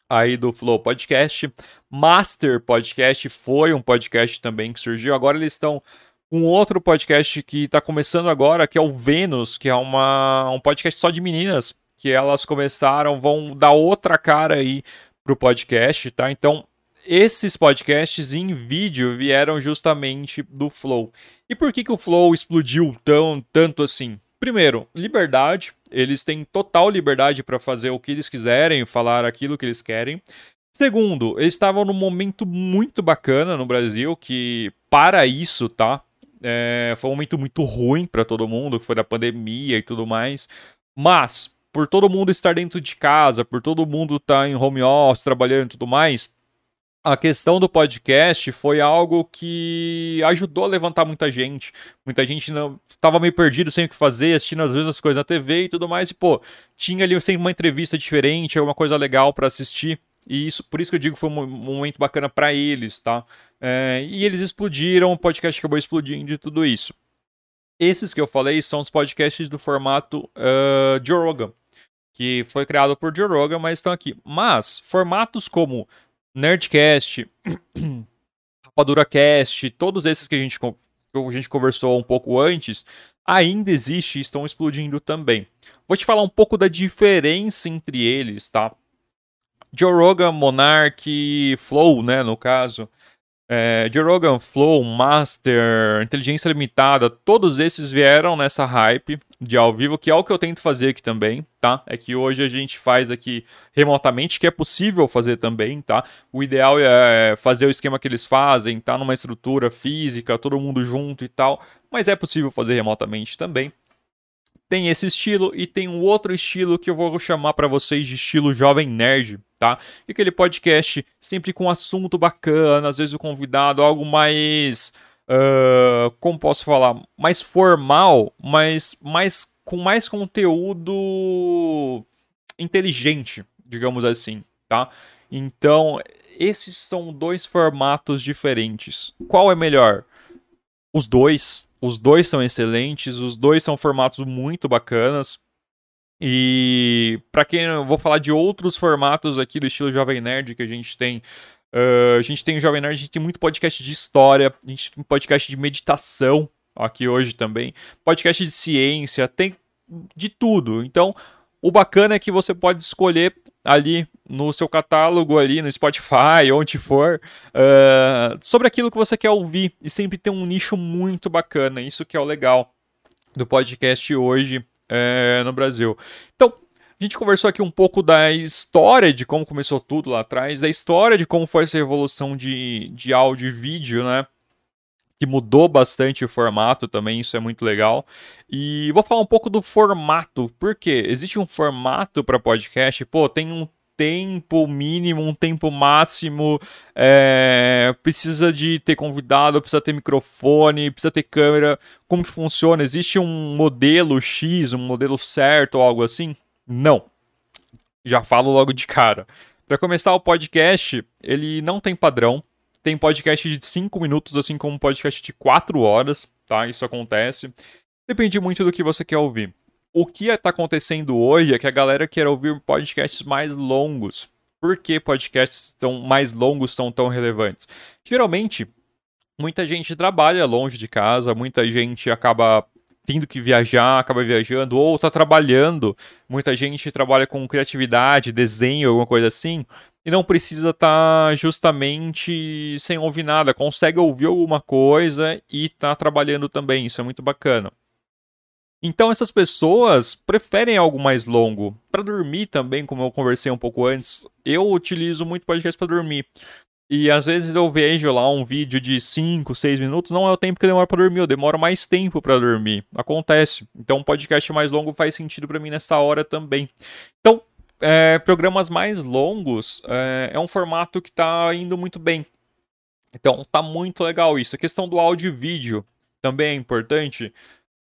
aí do Flow Podcast. Master Podcast foi um podcast também que surgiu. Agora eles estão com outro podcast que está começando agora, que é o Vênus, que é uma, um podcast só de meninas, que elas começaram, vão dar outra cara aí pro podcast, tá? Então, esses podcasts em vídeo vieram justamente do Flow. E por que, que o Flow explodiu tão tanto assim? Primeiro, liberdade. Eles têm total liberdade para fazer o que eles quiserem, falar aquilo que eles querem. Segundo, eles estavam num momento muito bacana no Brasil, que para isso, tá? É, foi um momento muito ruim para todo mundo, que foi da pandemia e tudo mais. Mas, por todo mundo estar dentro de casa, por todo mundo estar tá em home office, trabalhando e tudo mais, a questão do podcast foi algo que ajudou a levantar muita gente. Muita gente não estava meio perdido, sem o que fazer, assistindo as mesmas coisas na TV e tudo mais. E, pô, tinha ali sempre uma entrevista diferente, alguma coisa legal para assistir. E isso, por isso que eu digo que foi um momento bacana para eles, tá? É, e eles explodiram, o podcast acabou explodindo e tudo isso. Esses que eu falei são os podcasts do formato uh, Joe Rogan, que foi criado por Joe Rogan, mas estão aqui. Mas formatos como Nerdcast, Rapadura Cast, todos esses que a gente, que a gente conversou um pouco antes, ainda existe e estão explodindo também. Vou te falar um pouco da diferença entre eles, tá? Joe Rogan, Monarch, Flow, né, no caso. É, Joe Rogan, Flow, Master, Inteligência Limitada, todos esses vieram nessa hype de ao vivo, que é o que eu tento fazer aqui também, tá? É que hoje a gente faz aqui remotamente, que é possível fazer também, tá? O ideal é fazer o esquema que eles fazem, tá? Numa estrutura física, todo mundo junto e tal, mas é possível fazer remotamente também tem esse estilo e tem um outro estilo que eu vou chamar para vocês de estilo jovem nerd, tá? E aquele podcast sempre com assunto bacana, às vezes o convidado algo mais uh, como posso falar, mais formal, mas mais com mais conteúdo inteligente, digamos assim, tá? Então, esses são dois formatos diferentes. Qual é melhor? Os dois, os dois são excelentes, os dois são formatos muito bacanas. E para quem eu vou falar de outros formatos aqui do estilo Jovem Nerd que a gente tem. Uh, a gente tem o Jovem Nerd, a gente tem muito podcast de história, a gente tem podcast de meditação aqui hoje também, podcast de ciência, tem de tudo. Então, o bacana é que você pode escolher ali no seu catálogo, ali no Spotify, onde for, uh, sobre aquilo que você quer ouvir. E sempre tem um nicho muito bacana. Isso que é o legal do podcast hoje uh, no Brasil. Então, a gente conversou aqui um pouco da história de como começou tudo lá atrás, da história de como foi essa evolução de, de áudio e vídeo, né? que mudou bastante o formato também, isso é muito legal. E vou falar um pouco do formato, porque existe um formato para podcast, pô, tem um tempo mínimo, um tempo máximo, é, precisa de ter convidado, precisa ter microfone, precisa ter câmera. Como que funciona? Existe um modelo X, um modelo certo ou algo assim? Não. Já falo logo de cara. Para começar o podcast, ele não tem padrão. Tem podcast de 5 minutos, assim como podcast de 4 horas, tá? Isso acontece. Depende muito do que você quer ouvir. O que está acontecendo hoje é que a galera quer ouvir podcasts mais longos. Por que podcasts tão mais longos são tão relevantes? Geralmente, muita gente trabalha longe de casa, muita gente acaba tendo que viajar, acaba viajando, ou está trabalhando. Muita gente trabalha com criatividade, desenho, alguma coisa assim e não precisa estar tá justamente sem ouvir nada, consegue ouvir alguma coisa e tá trabalhando também, isso é muito bacana. Então essas pessoas preferem algo mais longo. Para dormir também, como eu conversei um pouco antes, eu utilizo muito podcast para dormir. E às vezes eu vejo lá um vídeo de 5, 6 minutos, não é o tempo que demora para dormir, eu demoro mais tempo para dormir. Acontece. Então um podcast mais longo faz sentido para mim nessa hora também. Então, é, programas mais longos é, é um formato que está indo muito bem. Então tá muito legal isso. A questão do áudio e vídeo também é importante.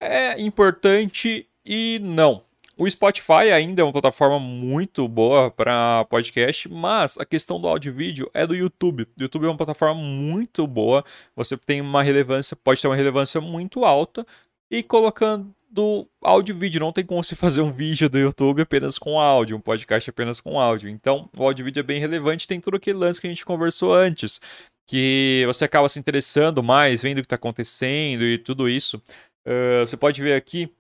É importante e não. O Spotify ainda é uma plataforma muito boa para podcast, mas a questão do áudio e vídeo é do YouTube. O YouTube é uma plataforma muito boa, você tem uma relevância, pode ter uma relevância muito alta, e colocando áudio e vídeo, não tem como você fazer um vídeo do YouTube apenas com áudio, um podcast apenas com áudio. Então, o áudio e vídeo é bem relevante, tem tudo aquele lance que a gente conversou antes, que você acaba se interessando mais, vendo o que está acontecendo e tudo isso. Uh, você pode ver aqui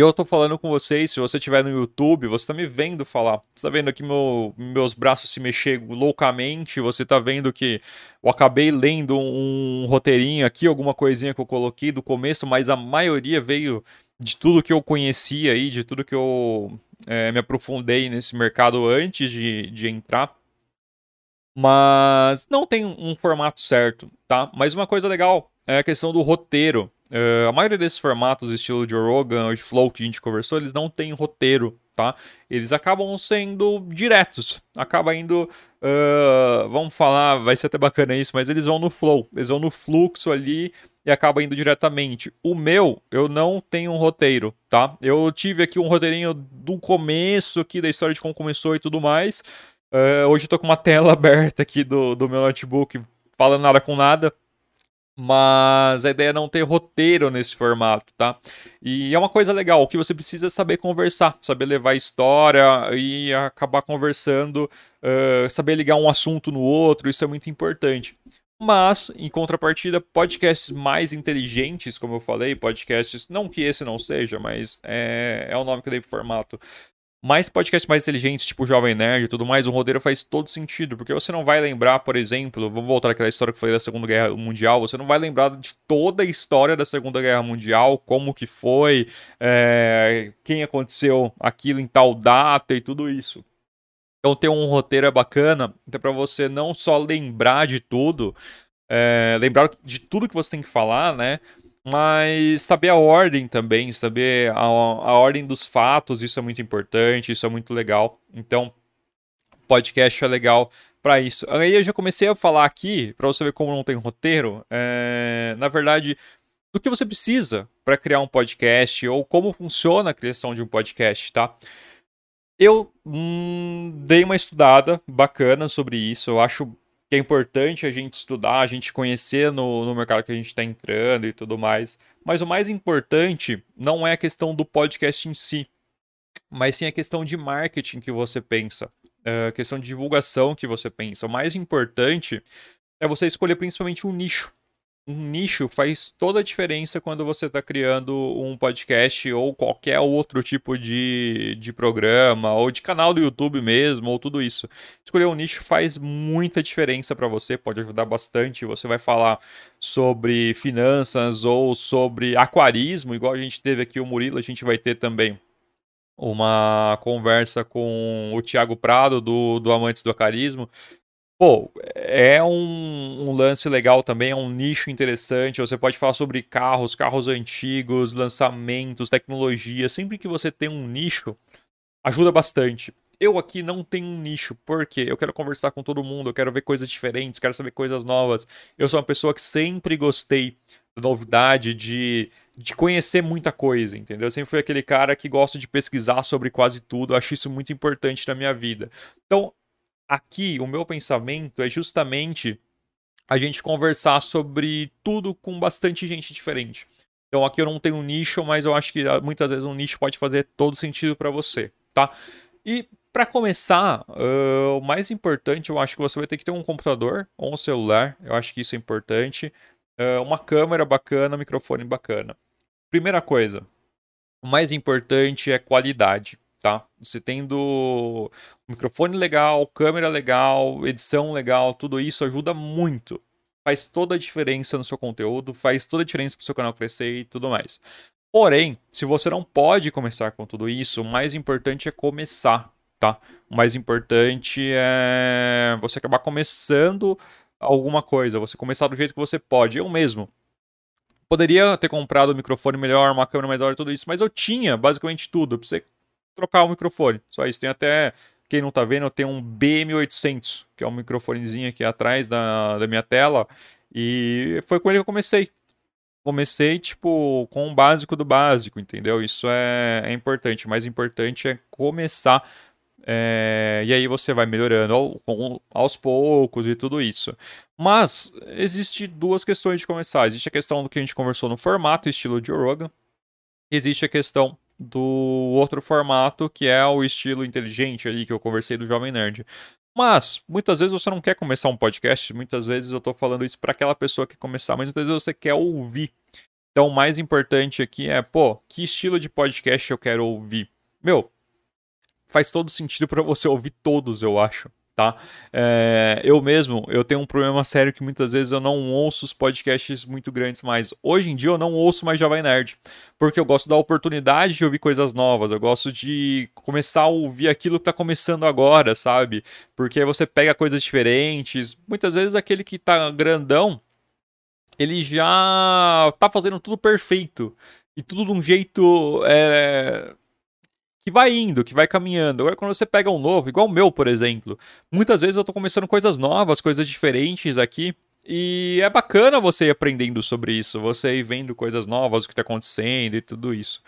eu tô falando com vocês, se você estiver no YouTube, você tá me vendo falar. Você tá vendo aqui meu, meus braços se mexer loucamente, você tá vendo que eu acabei lendo um, um roteirinho aqui, alguma coisinha que eu coloquei do começo, mas a maioria veio de tudo que eu conhecia aí, de tudo que eu é, me aprofundei nesse mercado antes de, de entrar. Mas não tem um formato certo, tá? Mas uma coisa legal é a questão do roteiro. Uh, a maioria desses formatos, estilo de Rogan e Flow que a gente conversou, eles não têm roteiro, tá? Eles acabam sendo diretos. Acaba indo. Uh, vamos falar, vai ser até bacana isso, mas eles vão no flow, eles vão no fluxo ali e acaba indo diretamente. O meu, eu não tenho um roteiro, tá? Eu tive aqui um roteirinho do começo aqui, da história de como começou e tudo mais. Uh, hoje eu tô com uma tela aberta aqui do, do meu notebook, falando nada com nada mas a ideia é não ter roteiro nesse formato, tá? E é uma coisa legal, o que você precisa é saber conversar, saber levar história e acabar conversando, uh, saber ligar um assunto no outro, isso é muito importante. Mas, em contrapartida, podcasts mais inteligentes, como eu falei, podcasts, não que esse não seja, mas é, é o nome que eu dei pro formato mais podcasts mais inteligentes, tipo Jovem Nerd e tudo mais, o roteiro faz todo sentido, porque você não vai lembrar, por exemplo, vamos voltar àquela história que eu falei da Segunda Guerra Mundial, você não vai lembrar de toda a história da Segunda Guerra Mundial, como que foi, é, quem aconteceu aquilo em tal data e tudo isso. Então ter um roteiro é bacana, até para você não só lembrar de tudo, é, lembrar de tudo que você tem que falar, né? Mas saber a ordem também, saber a, a ordem dos fatos, isso é muito importante, isso é muito legal. Então, podcast é legal para isso. Aí eu já comecei a falar aqui, para você ver como não tem roteiro, é, na verdade, do que você precisa para criar um podcast ou como funciona a criação de um podcast, tá? Eu hum, dei uma estudada bacana sobre isso, eu acho que é importante a gente estudar, a gente conhecer no, no mercado que a gente está entrando e tudo mais. Mas o mais importante não é a questão do podcast em si, mas sim a questão de marketing que você pensa, a uh, questão de divulgação que você pensa. O mais importante é você escolher principalmente um nicho nicho faz toda a diferença quando você está criando um podcast ou qualquer outro tipo de, de programa, ou de canal do YouTube mesmo, ou tudo isso. Escolher um nicho faz muita diferença para você, pode ajudar bastante. Você vai falar sobre finanças ou sobre aquarismo, igual a gente teve aqui o Murilo, a gente vai ter também uma conversa com o Thiago Prado, do, do Amantes do Aquarismo, Pô, é um, um, lance legal também, é um nicho interessante. Você pode falar sobre carros, carros antigos, lançamentos, tecnologia. Sempre que você tem um nicho, ajuda bastante. Eu aqui não tenho um nicho, porque eu quero conversar com todo mundo, eu quero ver coisas diferentes, quero saber coisas novas. Eu sou uma pessoa que sempre gostei da novidade, de, de conhecer muita coisa, entendeu? Eu sempre fui aquele cara que gosta de pesquisar sobre quase tudo, eu acho isso muito importante na minha vida. Então, aqui o meu pensamento é justamente a gente conversar sobre tudo com bastante gente diferente. Então aqui eu não tenho um nicho, mas eu acho que ah, muitas vezes um nicho pode fazer todo sentido para você, tá? E para começar, uh, o mais importante eu acho que você vai ter que ter um computador ou um celular. Eu acho que isso é importante. Uh, uma câmera bacana, um microfone bacana. Primeira coisa, o mais importante é qualidade tá? Você tendo microfone legal, câmera legal, edição legal, tudo isso ajuda muito. Faz toda a diferença no seu conteúdo, faz toda a diferença pro seu canal crescer e tudo mais. Porém, se você não pode começar com tudo isso, o mais importante é começar, tá? O mais importante é você acabar começando alguma coisa, você começar do jeito que você pode. Eu mesmo poderia ter comprado um microfone melhor, uma câmera mais e tudo isso, mas eu tinha basicamente tudo. Pra você trocar o microfone. Só isso. Tem até, quem não tá vendo, eu tenho um BM800, que é um microfonezinho aqui atrás da, da minha tela. E foi com ele que eu comecei comecei, tipo, com o básico do básico, entendeu? Isso é, é importante. O mais importante é começar. É, e aí você vai melhorando ao, aos poucos e tudo isso. Mas existe duas questões de começar. Existe a questão do que a gente conversou no formato, estilo de Rogan. Existe a questão do outro formato, que é o estilo inteligente ali que eu conversei do Jovem Nerd. Mas, muitas vezes você não quer começar um podcast, muitas vezes eu estou falando isso para aquela pessoa que começar, mas muitas vezes você quer ouvir. Então, o mais importante aqui é, pô, que estilo de podcast eu quero ouvir? Meu, faz todo sentido para você ouvir todos, eu acho tá? É, eu mesmo, eu tenho um problema sério que muitas vezes eu não ouço os podcasts muito grandes mais. Hoje em dia eu não ouço mais Jovem Nerd, porque eu gosto da oportunidade de ouvir coisas novas, eu gosto de começar a ouvir aquilo que tá começando agora, sabe? Porque aí você pega coisas diferentes, muitas vezes aquele que tá grandão, ele já tá fazendo tudo perfeito. E tudo de um jeito é, que vai indo, que vai caminhando. Agora, quando você pega um novo, igual o meu, por exemplo, muitas vezes eu tô começando coisas novas, coisas diferentes aqui. E é bacana você ir aprendendo sobre isso, você ir vendo coisas novas, o que tá acontecendo e tudo isso.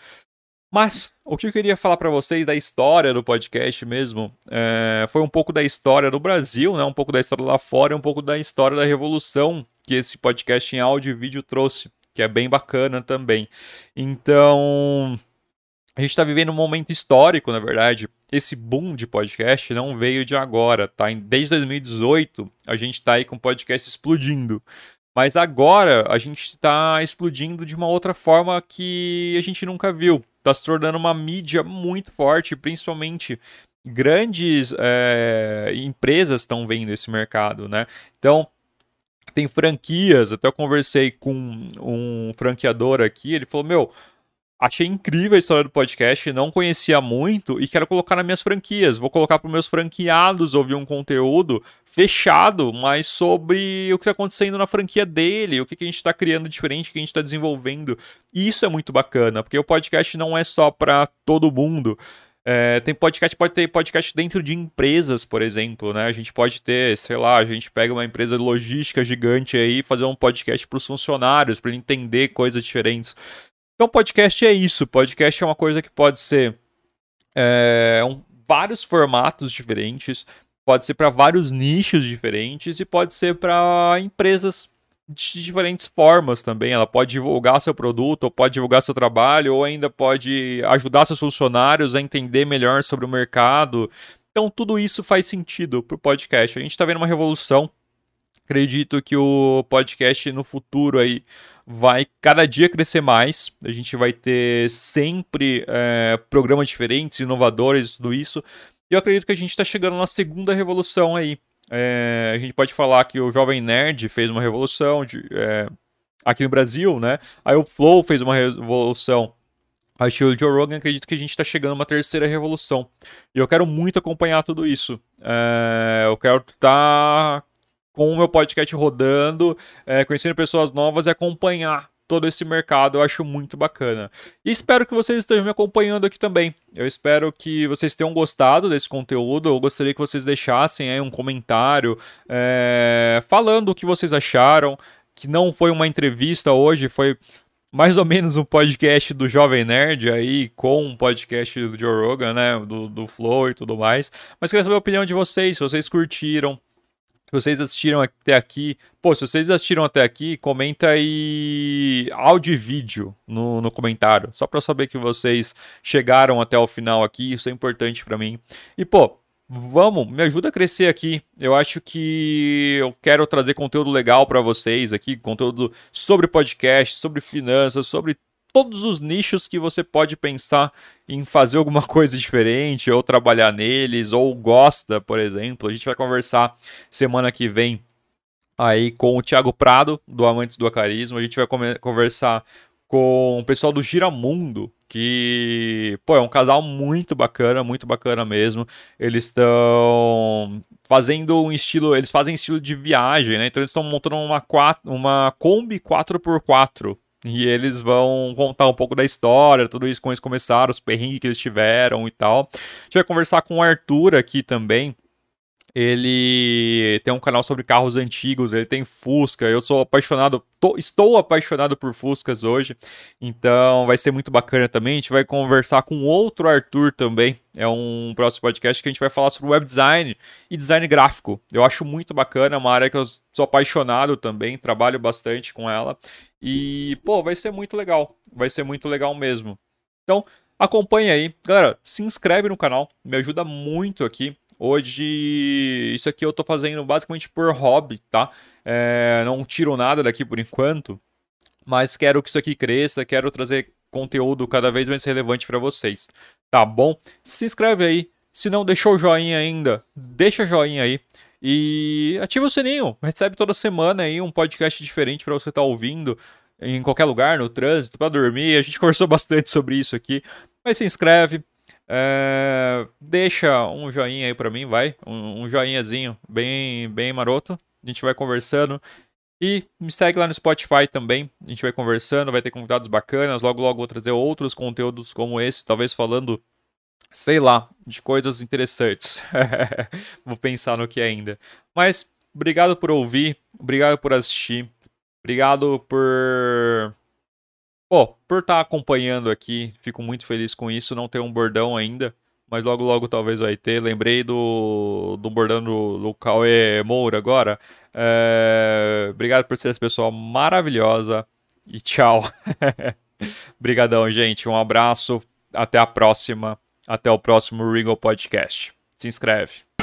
Mas o que eu queria falar para vocês da história do podcast mesmo é, foi um pouco da história do Brasil, né? um pouco da história lá fora um pouco da história da revolução que esse podcast em áudio e vídeo trouxe, que é bem bacana também. Então, a gente está vivendo um momento histórico, na verdade. Esse boom de podcast não veio de agora, tá? Desde 2018 a gente está aí com podcast explodindo. Mas agora a gente está explodindo de uma outra forma que a gente nunca viu. Está se tornando uma mídia muito forte, principalmente grandes é, empresas estão vendo esse mercado, né? Então tem franquias. Até eu conversei com um franqueador aqui, ele falou: meu Achei incrível a história do podcast, não conhecia muito e quero colocar nas minhas franquias. Vou colocar para meus franqueados ouvir um conteúdo fechado, mas sobre o que está acontecendo na franquia dele, o que, que a gente está criando diferente, o que a gente está desenvolvendo. E isso é muito bacana, porque o podcast não é só para todo mundo. É, tem podcast, pode ter podcast dentro de empresas, por exemplo, né? A gente pode ter, sei lá, a gente pega uma empresa logística gigante aí, fazer um podcast para os funcionários, para ele entender coisas diferentes. Então, podcast é isso. Podcast é uma coisa que pode ser é, um, vários formatos diferentes, pode ser para vários nichos diferentes e pode ser para empresas de diferentes formas também. Ela pode divulgar seu produto, ou pode divulgar seu trabalho, ou ainda pode ajudar seus funcionários a entender melhor sobre o mercado. Então, tudo isso faz sentido para o podcast. A gente está vendo uma revolução. Acredito que o podcast no futuro aí vai cada dia crescer mais. A gente vai ter sempre é, programas diferentes, inovadores, tudo isso. E eu acredito que a gente está chegando na segunda revolução aí. É, a gente pode falar que o Jovem Nerd fez uma revolução de, é, aqui no Brasil, né? Aí o Flow fez uma revolução. A estilo Joe Rogan, acredito que a gente está chegando a uma terceira revolução. E eu quero muito acompanhar tudo isso. É, eu quero estar tá com o meu podcast rodando, é, conhecendo pessoas novas e acompanhar todo esse mercado. Eu acho muito bacana. E espero que vocês estejam me acompanhando aqui também. Eu espero que vocês tenham gostado desse conteúdo. Eu gostaria que vocês deixassem aí um comentário é, falando o que vocês acharam. Que não foi uma entrevista hoje, foi mais ou menos um podcast do Jovem Nerd aí, com um podcast do Joe Rogan, né? Do, do Flow e tudo mais. Mas queria saber a opinião de vocês, se vocês curtiram, vocês assistiram até aqui. Pô, se vocês assistiram até aqui, comenta aí áudio e vídeo no, no comentário. Só para saber que vocês chegaram até o final aqui. Isso é importante para mim. E, pô, vamos, me ajuda a crescer aqui. Eu acho que eu quero trazer conteúdo legal para vocês aqui, conteúdo sobre podcast, sobre finanças, sobre todos os nichos que você pode pensar em fazer alguma coisa diferente ou trabalhar neles ou gosta, por exemplo. A gente vai conversar semana que vem aí com o Thiago Prado do Amantes do Acarismo. A gente vai conversar com o pessoal do Giramundo, que, pô, é um casal muito bacana, muito bacana mesmo. Eles estão fazendo um estilo, eles fazem estilo de viagem, né? Então eles estão montando uma, uma Kombi 4x4. E eles vão contar um pouco da história, tudo isso, como eles começaram, os perrengues que eles tiveram e tal. A gente vai conversar com o Arthur aqui também, ele tem um canal sobre carros antigos, ele tem Fusca. Eu sou apaixonado, tô, estou apaixonado por Fuscas hoje, então vai ser muito bacana também. A gente vai conversar com outro Arthur também. É um próximo podcast que a gente vai falar sobre web design e design gráfico. Eu acho muito bacana, é uma área que eu sou apaixonado também, trabalho bastante com ela. E, pô, vai ser muito legal. Vai ser muito legal mesmo. Então, acompanha aí. Galera, se inscreve no canal, me ajuda muito aqui. Hoje, isso aqui eu tô fazendo basicamente por hobby, tá? É, não tiro nada daqui por enquanto, mas quero que isso aqui cresça, quero trazer conteúdo cada vez mais relevante para vocês, tá bom? Se inscreve aí, se não deixou o joinha ainda, deixa joinha aí e ativa o sininho, recebe toda semana aí um podcast diferente para você estar tá ouvindo em qualquer lugar, no trânsito, para dormir. A gente conversou bastante sobre isso aqui, mas se inscreve, é, deixa um joinha aí para mim, vai. Um, um joinhazinho bem, bem maroto. A gente vai conversando. E me segue lá no Spotify também. A gente vai conversando, vai ter convidados bacanas. Logo, logo vou trazer outros conteúdos como esse, talvez falando, sei lá, de coisas interessantes. vou pensar no que ainda. Mas obrigado por ouvir, obrigado por assistir, obrigado por Pô, por estar tá acompanhando aqui, fico muito feliz com isso. Não tem um bordão ainda, mas logo logo talvez vai ter. Lembrei do, do bordão do, do Cauê Moura agora. É... Obrigado por ser essa pessoa maravilhosa e tchau. Obrigadão, gente. Um abraço. Até a próxima. Até o próximo Ringo Podcast. Se inscreve.